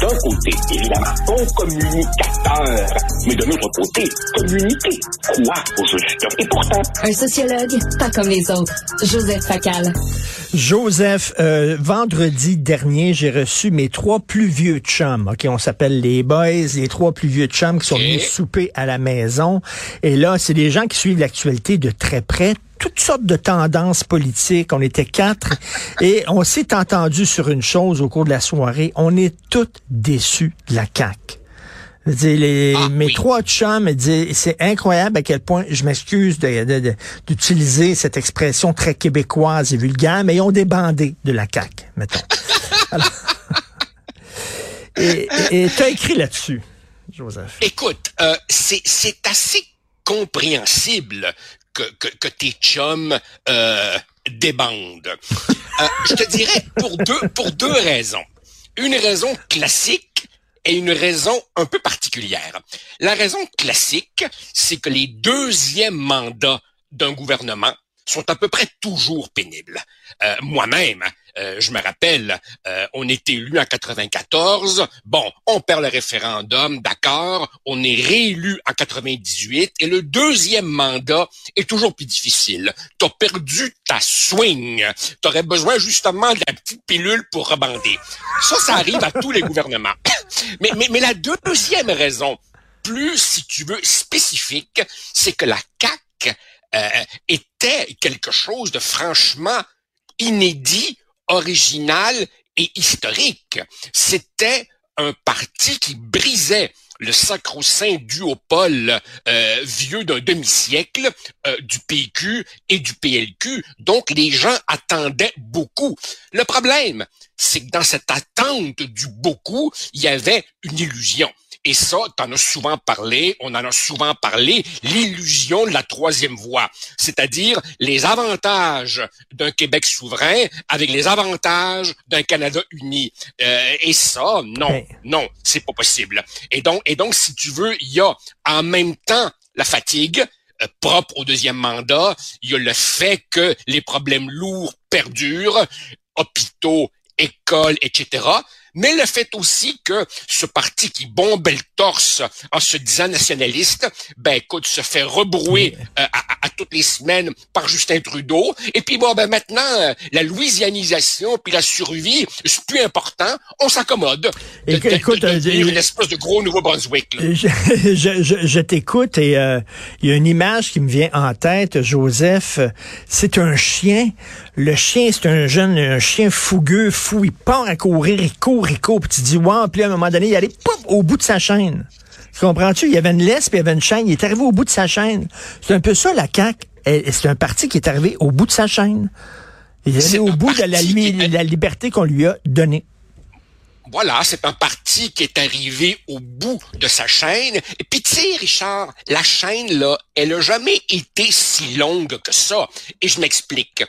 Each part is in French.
d'un côté, évidemment, bon communicateur. Mais de l'autre côté, communiquer quoi au juste? Et pourtant, Un sociologue, pas comme les autres. Joseph Facal. Joseph, euh, vendredi dernier, j'ai reçu mes trois plus vieux chums. Ok, on s'appelle les boys, les trois plus vieux chums qui sont venus souper à la maison. Et là, c'est des gens qui suivent l'actualité de très près toutes sortes de tendances politiques. On était quatre et on s'est entendu sur une chose au cours de la soirée. On est tous déçus de la CAQ. Je veux dire, les, Ah, mes oui. trois chums me disent, c'est incroyable à quel point, je m'excuse de- de- de- d'utiliser cette expression très québécoise et vulgaire, mais ils ont débandé de la CAQ, mettons. Alors- et tu as écrit là-dessus, Joseph. Écoute, euh, c'est assez compréhensible que, tes chums euh, débandent. Euh, je te dirais pour deux, pour deux raisons. Une raison classique et une raison un peu particulière. La raison classique, c'est que les deuxièmes mandats d'un gouvernement sont à peu près toujours pénibles. Euh, Moi-même, euh, je me rappelle, euh, on est élu en 94. Bon, on perd le référendum, d'accord. On est réélu en 98 et le deuxième mandat est toujours plus difficile. T'as perdu ta swing. T'aurais besoin justement de la petite pilule pour rebander. Ça, ça arrive à tous les gouvernements. Mais, mais, mais la deuxième raison, plus, si tu veux, spécifique, c'est que la CAQ était quelque chose de franchement inédit, original et historique. C'était un parti qui brisait le sacro-saint duopole euh, vieux d'un demi-siècle euh, du PQ et du PLQ. Donc, les gens attendaient beaucoup. Le problème, c'est que dans cette attente du beaucoup, il y avait une illusion. Et ça, t'en as souvent parlé, on en a souvent parlé, l'illusion de la troisième voie, c'est-à-dire les avantages d'un Québec souverain avec les avantages d'un Canada uni. Euh, et ça, non, Hey. non, c'est pas possible. Et donc, et donc, si tu veux, il y a en même temps la fatigue, euh, propre au deuxième mandat, il y a le fait que les problèmes lourds perdurent, hôpitaux, écoles, etc. Mais le fait aussi que ce parti qui bombait le torse en se disant nationaliste, ben écoute, se fait rebrouer euh, à, à- à toutes les semaines par Justin Trudeau. Et puis bon, ben maintenant, euh, la louisianisation puis la survie, c'est plus important. On s'accommode. De, Écoute, de- écoute, de euh, devenir une espèce de gros Nouveau-Brunswick. Je, je, je- je t'écoute et euh, il y a une image qui me vient en tête, Joseph. C'est un chien. Le chien, c'est un jeune, un chien fougueux, fou. Il part à courir, il court, il court. Puis tu dis, wow, puis à un moment donné, il allait au bout de sa chaîne. Tu comprends-tu? Il y avait une laisse, puis il y avait une chaîne. Il est arrivé au bout de sa chaîne. C'est un peu ça, la CAQ. C'est un parti qui est arrivé au bout de sa chaîne. Il est allé au bout de la, parti li- qui est- la liberté qu'on lui a donnée. Voilà, c'est un parti qui est arrivé au bout de sa chaîne. Et puis tu sais, Richard, la chaîne, là, elle a jamais été si longue que ça. Et je m'explique.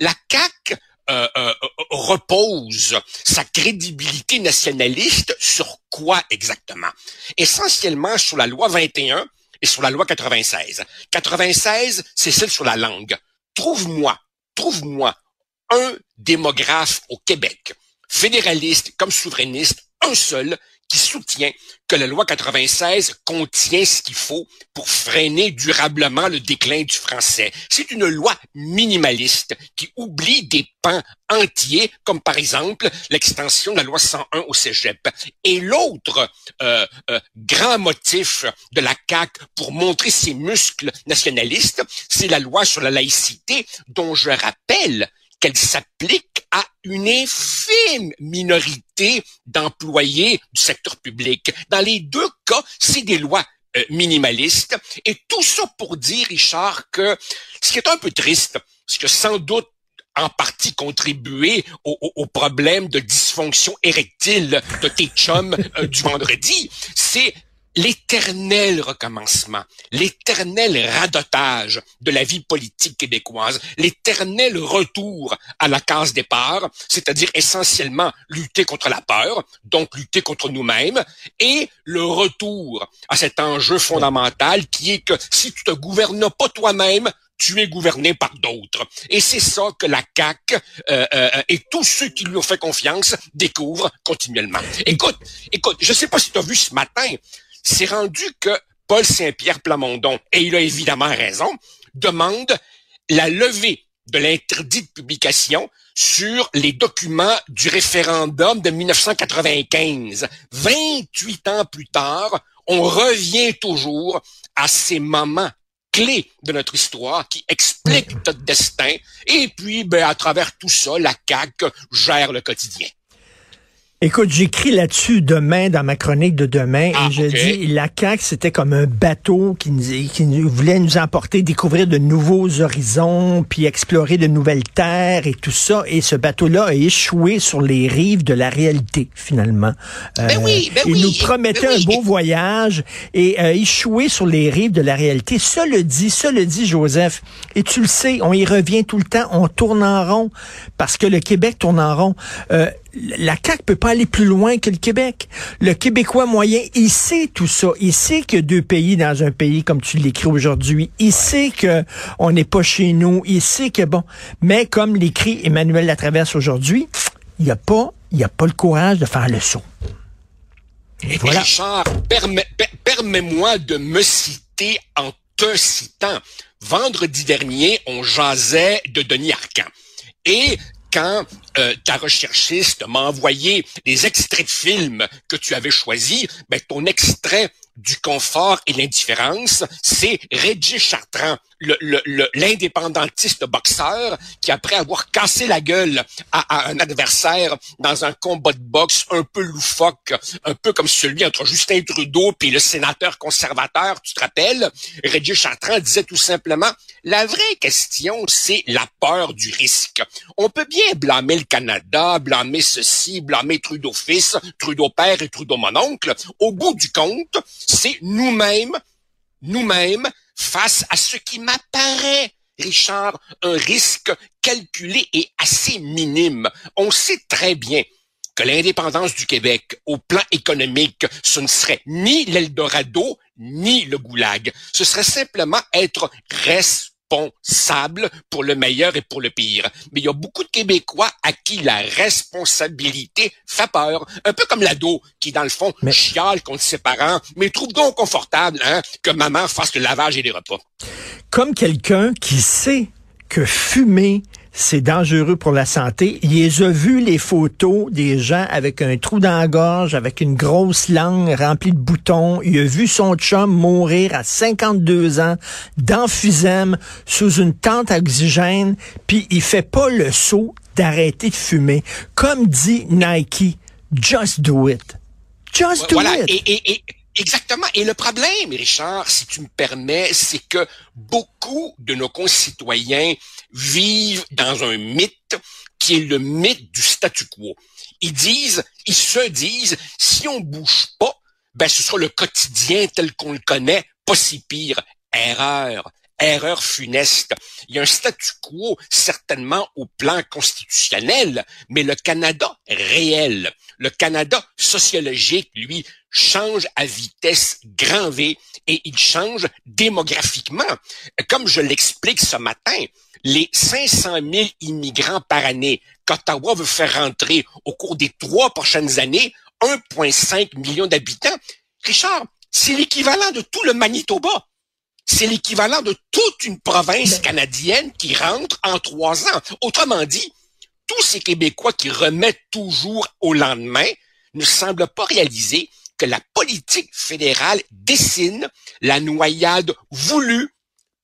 La CAQ euh, euh, euh, repose sa crédibilité nationaliste sur quoi exactement? Essentiellement sur la loi 21 et sur la loi 96. 96, c'est celle sur la langue. Trouve-moi, trouve-moi un démographe au Québec, fédéraliste comme souverainiste, un seul, qui soutient que la loi 96 contient ce qu'il faut pour freiner durablement le déclin du français. C'est une loi minimaliste qui oublie des pans entiers, comme par exemple l'extension de la loi 101 au cégep. Et l'autre euh, euh, grand motif de la CAQ pour montrer ses muscles nationalistes, c'est la loi sur la laïcité, dont je rappelle qu'elle s'applique à une infime minorité d'employés du secteur public. Dans les deux cas, c'est des lois euh, minimalistes. Et tout ça pour dire, Richard, que ce qui est un peu triste, c'est que sans doute en partie contribué au, problème de dysfonction érectile de tes chums euh, du vendredi, c'est l'éternel recommencement, l'éternel radotage de la vie politique québécoise, l'éternel retour à la case départ, c'est-à-dire essentiellement lutter contre la peur, donc lutter contre nous-mêmes, et le retour à cet enjeu fondamental qui est que si tu te gouvernes pas toi-même, tu es gouverné par d'autres. Et c'est ça que la CAQ euh, euh, et tous ceux qui lui ont fait confiance découvrent continuellement. Écoute, écoute, je sais pas si tu as vu ce matin, c'est rendu que Paul Saint-Pierre Plamondon, et il a évidemment raison, demande la levée de l'interdit de publication sur les documents du référendum de 1995. 28 ans plus tard, on revient toujours à ces moments clés de notre histoire qui expliquent notre destin. Et puis, ben, à travers tout ça, la CAQ gère le quotidien. Écoute, j'écris là-dessus demain dans ma chronique de demain ah, et je okay. dis la CAQ c'était comme un bateau qui, nous, qui nous, voulait nous emporter découvrir de nouveaux horizons puis explorer de nouvelles terres et tout ça et ce bateau-là a échoué sur les rives de la réalité finalement. Ben oui, ben il oui, nous promettait ben un beau voyage et a échoué sur les rives de la réalité. Ça le dit, ça le dit Joseph et tu le sais, on y revient tout le temps, on tourne en rond parce que le Québec tourne en rond. Euh, la CAQ peut pas aller plus loin que le Québec. Le Québécois moyen, il sait tout ça. Il sait que deux pays dans un pays, comme tu l'écris aujourd'hui. Il ouais. sait que on n'est pas chez nous. Il sait que bon. Mais comme l'écrit Emmanuel Latraverse aujourd'hui, il n'y a pas, il y a pas le courage de faire le saut. Et voilà. Richard, permets, permets-moi de me citer en te citant. Vendredi dernier, on jasait de Denis Arcan. Et quand euh, ta recherchiste m'a envoyé les extraits de films que tu avais choisis, ben, ton extrait du confort et l'indifférence, c'est Reggie Chartrand, l'indépendantiste boxeur qui, après avoir cassé la gueule à, à, un adversaire dans un combat de boxe un peu loufoque, un peu comme celui entre Justin Trudeau et le sénateur conservateur, tu te rappelles, Reggie Chartrand disait tout simplement, la vraie question, c'est la peur du risque. On peut bien blâmer le Canada, blâmer ceci, blâmer Trudeau fils, Trudeau père et Trudeau mon oncle. Au bout du compte, c'est nous-mêmes, nous-mêmes, face à ce qui m'apparaît, Richard, un risque calculé et assez minime. On sait très bien que l'indépendance du Québec, au plan économique, ce ne serait ni l'Eldorado, ni le goulag. Ce serait simplement être responsable pour le meilleur et pour le pire. Mais il y a beaucoup de Québécois à qui la responsabilité fait peur. Un peu comme l'ado qui, dans le fond, mais... chiale contre ses parents, mais trouve donc confortable hein, que maman fasse le lavage et les repas. Comme quelqu'un qui sait que fumer, c'est dangereux pour la santé. Il a vu les photos des gens avec un trou dans la gorge, avec une grosse langue remplie de boutons. Il a vu son chum mourir à 52 ans d'emphysème sous une tente à oxygène, puis il fait pas le saut d'arrêter de fumer. Comme dit Nike, just do it. Just do voilà. it. Et, et, et... Exactement. Et le problème, Richard, si tu me permets, c'est que beaucoup de nos concitoyens vivent dans un mythe qui est le mythe du statu quo. Ils disent, ils se disent, si on bouge pas, ben ce sera le quotidien tel qu'on le connaît, pas si pire. Erreur. Erreur funeste. Il y a un statu quo certainement au plan constitutionnel, mais le Canada réel, le Canada sociologique, lui, change à vitesse grand V et il change démographiquement. Comme je l'explique ce matin, les 500 000 immigrants par année qu'Ottawa veut faire rentrer au cours des trois prochaines années, 1,5 million d'habitants, Richard, c'est l'équivalent de tout le Manitoba. C'est l'équivalent de toute une province canadienne qui rentre en trois ans. Autrement dit, tous ces Québécois qui remettent toujours au lendemain ne semblent pas réaliser que la politique fédérale dessine la noyade voulue,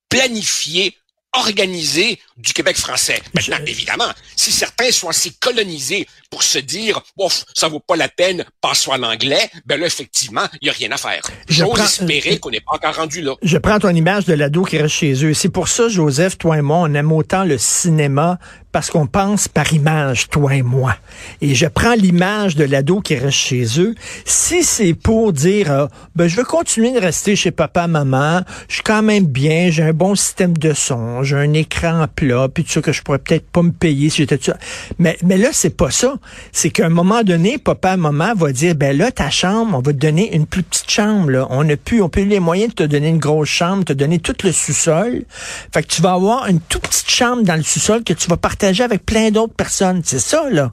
planifiée, organisée du Québec français. Maintenant, évidemment, si certains sont assez colonisés pour se dire, bof, ça vaut pas la peine, passons à l'anglais, ben là, effectivement, il y a rien à faire. Je J'ose prends- espérer qu'on n'est pas encore rendu là. Je prends ton image de l'ado qui reste chez eux. C'est pour ça, Joseph, toi et moi, on aime autant le cinéma parce qu'on pense par image, toi et moi. Et je prends l'image de l'ado qui reste chez eux. Si c'est pour dire, euh, ben, je veux continuer de rester chez papa, maman, je suis quand même bien, j'ai un bon système de son, j'ai un écran plat, puis tout ça que je pourrais peut-être pas me payer si j'étais tout. Mais, mais là, c'est pas ça. C'est qu'à un moment donné, papa, maman va dire, ben là, ta chambre, on va te donner une plus petite chambre, là. On a plus, on peut les moyens de te donner une grosse chambre, te donner tout le sous-sol. Fait que tu vas avoir une toute petite chambre dans le sous-sol que tu vas partager avec plein d'autres personnes. C'est ça, là.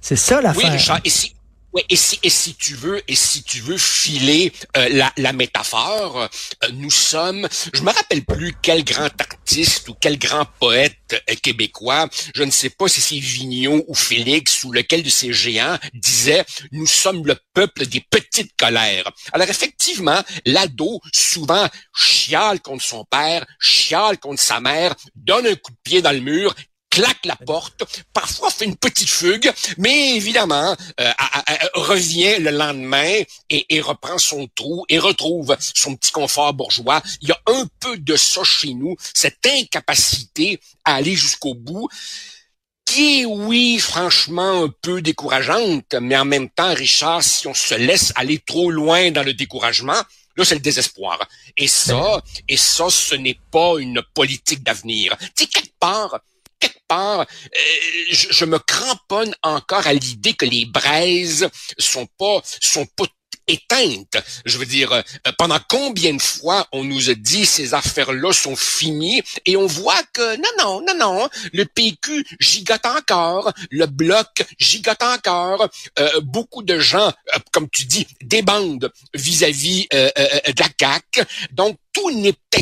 C'est ça Oui, l'affaire. Richard, et si, ouais, et si, et si tu veux, et si tu veux filer euh, la, la métaphore, euh, nous sommes, je me rappelle plus quel grand artiste ou quel grand poète euh, québécois, je ne sais pas si c'est Vigneault ou Félix ou lequel de ces géants disait, nous sommes le peuple des petites colères. Alors effectivement, l'ado souvent chiale contre son père, chiale contre sa mère, donne un coup de pied dans le mur, claque la porte, parfois fait une petite fugue, mais évidemment euh, revient le lendemain et, et reprend son trou et retrouve son petit confort bourgeois. Il y a un peu de ça chez nous, cette incapacité à aller jusqu'au bout qui est, oui, franchement, un peu décourageante, mais en même temps, Richard, si on se laisse aller trop loin dans le découragement, là, c'est le désespoir. Et ça, et ça, ce n'est pas une politique d'avenir. Tu quelque part, quelque part, euh, je, je me cramponne encore à l'idée que les braises sont pas, sont pas éteintes. Je veux dire, euh, pendant combien de fois on nous a dit ces affaires-là sont finies et on voit que non, non, non, non, le PQ gigote encore, le bloc gigote encore, euh, beaucoup de gens, euh, comme tu dis, débandent vis-à-vis euh, de la CAQ. Donc, tout n'est pas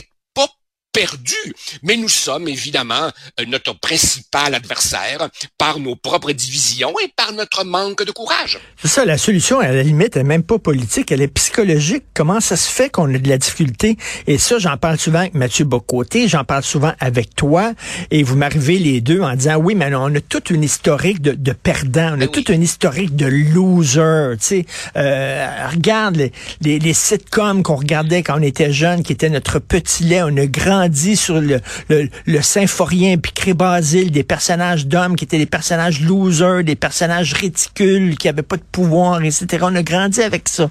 perdu, mais nous sommes évidemment euh, notre principal adversaire par nos propres divisions et par notre manque de courage. C'est ça, la solution, à la limite, elle est même pas politique, elle est psychologique. Comment ça se fait qu'on a de la difficulté? Et ça, j'en parle souvent avec Mathieu Bocoté, j'en parle souvent avec toi, et vous m'arrivez les deux en disant, oui, mais on a toute une historique de, de perdants, on a Ben oui. toute une historique de losers, tu sais. Euh, regarde les, les, les sitcoms qu'on regardait quand on était jeune, qui étaient notre petit lait, on a grandi sur le, le, le Symphorien, puis Cré-Basile, des personnages d'hommes qui étaient des personnages losers, des personnages ridicules, qui avaient pas de pouvoir, etc. On a grandi avec ça.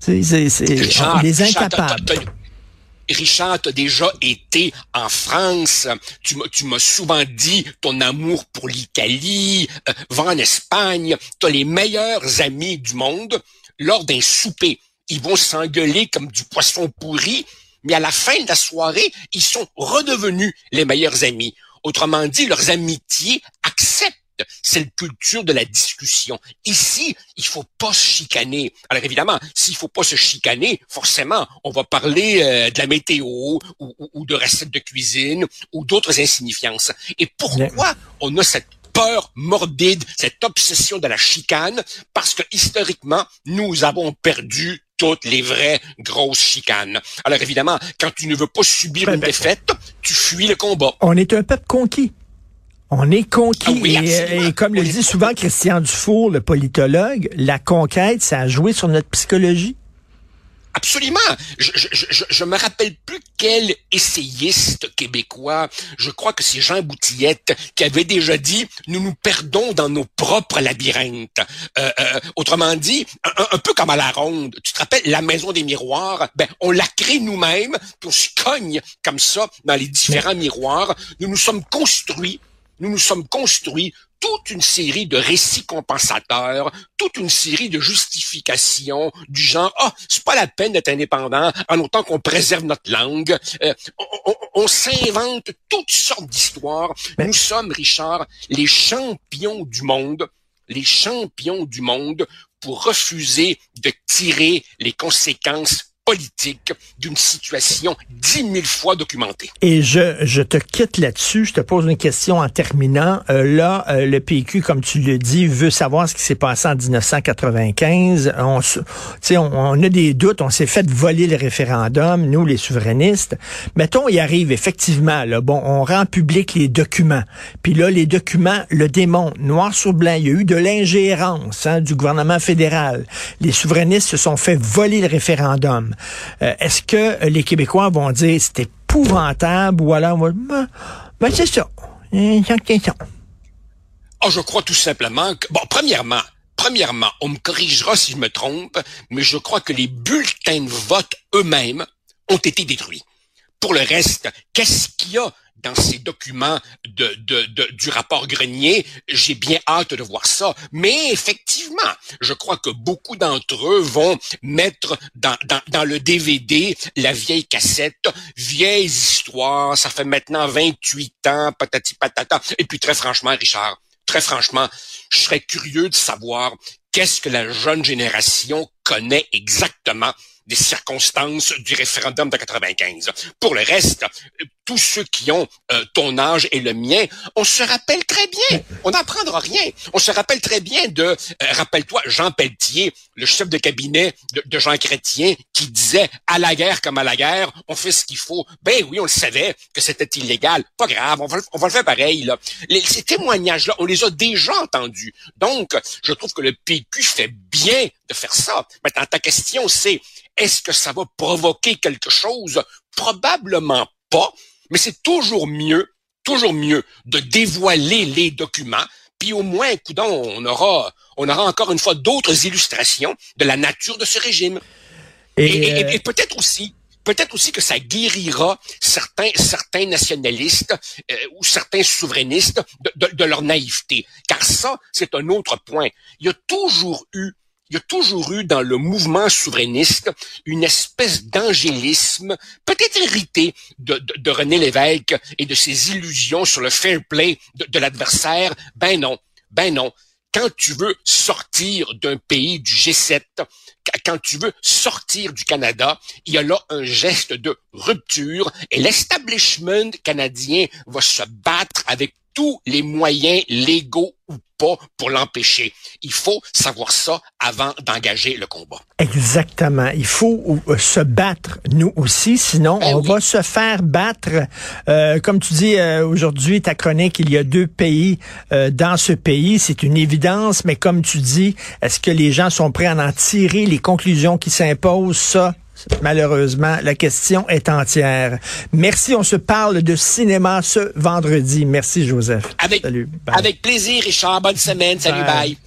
C'est, Richard, incapables. Richard, tu as déjà été en France. Tu m'as, tu m'as souvent dit ton amour pour l'Italie. Euh, va en Espagne. Tu as les meilleurs amis du monde. Lors d'un souper, ils vont s'engueuler comme du poisson pourri, mais à la fin de la soirée, ils sont redevenus les meilleurs amis. Autrement dit, leurs amitiés acceptent cette culture de la discussion. Ici, il faut pas se chicaner. Alors évidemment, s'il faut pas se chicaner, forcément, on va parler euh, de la météo ou, ou- ou de recettes de cuisine ou d'autres insignifiances. Et pourquoi on a cette peur morbide, cette obsession de la chicane? Parce que historiquement, nous avons perdu toutes les vraies grosses chicanes. Alors évidemment, quand tu ne veux pas subir Ben, une ben, défaite, tu fuis le combat. On est un peuple conquis. On est conquis. Ah oui, et, comme le On dit souvent Christian Dufour, le politologue, la conquête, ça a joué sur notre psychologie. Absolument. Je, je, je, je me rappelle plus quel essayiste québécois, je crois que c'est Jean Boutillette, qui avait déjà dit nous nous perdons dans nos propres labyrinthes. Euh, euh, autrement dit, un, un peu comme à la ronde. Tu te rappelles la maison des miroirs? Ben, on la crée nous-mêmes, puis on se cogne comme ça dans les différents miroirs. Nous nous sommes construits nous nous sommes construits toute une série de récits compensateurs, toute une série de justifications du genre ah c'est pas la peine d'être indépendant en autant qu'on préserve notre langue. Euh, on on- on s'invente toutes sortes d'histoires. Nous sommes Richard les champions du monde, les champions du monde pour refuser de tirer les conséquences politique d'une situation dix mille fois documentée. Et je, je te quitte là-dessus. Je te pose une question en terminant. Euh, là, euh, le PQ, comme tu le dis, veut savoir ce qui s'est passé en 1995. On, on, on a des doutes. On s'est fait voler le référendum, nous, les souverainistes. Mettons, il arrive effectivement. Là, bon, on rend public les documents. Puis là, les documents le démontrent, noir sur blanc. Il y a eu de l'ingérence hein, du gouvernement fédéral. Les souverainistes se sont fait voler le référendum. Euh, Est-ce que les Québécois vont dire c'est épouvantable ou alors on va ben, ben, c'est ça. Ah, je crois tout simplement que, bon, premièrement, premièrement, on me corrigera si je me trompe, mais je crois que les bulletins de vote eux-mêmes ont été détruits. Pour le reste, qu'est-ce qu'il y a dans ces documents de, du rapport Grenier? J'ai bien hâte de voir ça. Mais effectivement, je crois que beaucoup d'entre eux vont mettre dans, dans, dans le DVD la vieille cassette, vieilles histoires, ça fait maintenant 28 ans, patati patata. Et puis très franchement, Richard, très franchement, je serais curieux de savoir qu'est-ce que la jeune génération connaît exactement des circonstances du référendum de 95. Pour le reste, euh, tous ceux qui ont euh, ton âge et le mien, on se rappelle très bien. On n'apprendra rien. On se rappelle très bien de, euh, rappelle-toi, Jean Pelletier, le chef de cabinet de, Jean Chrétien, qui disait à la guerre comme à la guerre, on fait ce qu'il faut. Ben oui, on le savait que c'était illégal. Pas grave, on va, le- faire pareil. Là. Ces témoignages-là, on les a déjà entendus. Donc, je trouve que le PQ fait bien de faire ça. Maintenant, ta question, c'est est-ce que ça va provoquer quelque chose? Probablement pas, mais c'est toujours mieux, toujours mieux de dévoiler les documents, puis au moins, coudon, on aura, on aura encore une fois d'autres illustrations de la nature de ce régime. Et, et- euh, et peut-être aussi, peut-être aussi que ça guérira certains, certains nationalistes euh, ou certains souverainistes de, de- de leur naïveté. Car ça, c'est un autre point. Il y a toujours eu il y a toujours eu dans le mouvement souverainiste une espèce d'angélisme, peut-être hérité de, de- de René Lévesque et de ses illusions sur le fair play de, de l'adversaire. Ben non, ben non. Quand tu veux sortir d'un pays du G7, qu- quand tu veux sortir du Canada, il y a là un geste de rupture et l'establishment canadien va se battre avec tous les moyens légaux ou pas pour l'empêcher. Il faut savoir ça avant d'engager le combat. Exactement. Il faut euh, se battre, nous aussi, sinon Ben on oui. va se faire battre. Euh, comme tu dis euh, aujourd'hui, ta chronique, il y a deux pays euh, dans ce pays, c'est une évidence, mais comme tu dis, est-ce que les gens sont prêts à en tirer les conclusions qui s'imposent? Ça, malheureusement, la question est entière. Merci, on se parle de cinéma ce vendredi. Merci, Joseph. Avec, Salut. Bye. avec plaisir, Richard. Bonne semaine. Salut, Bye. bye.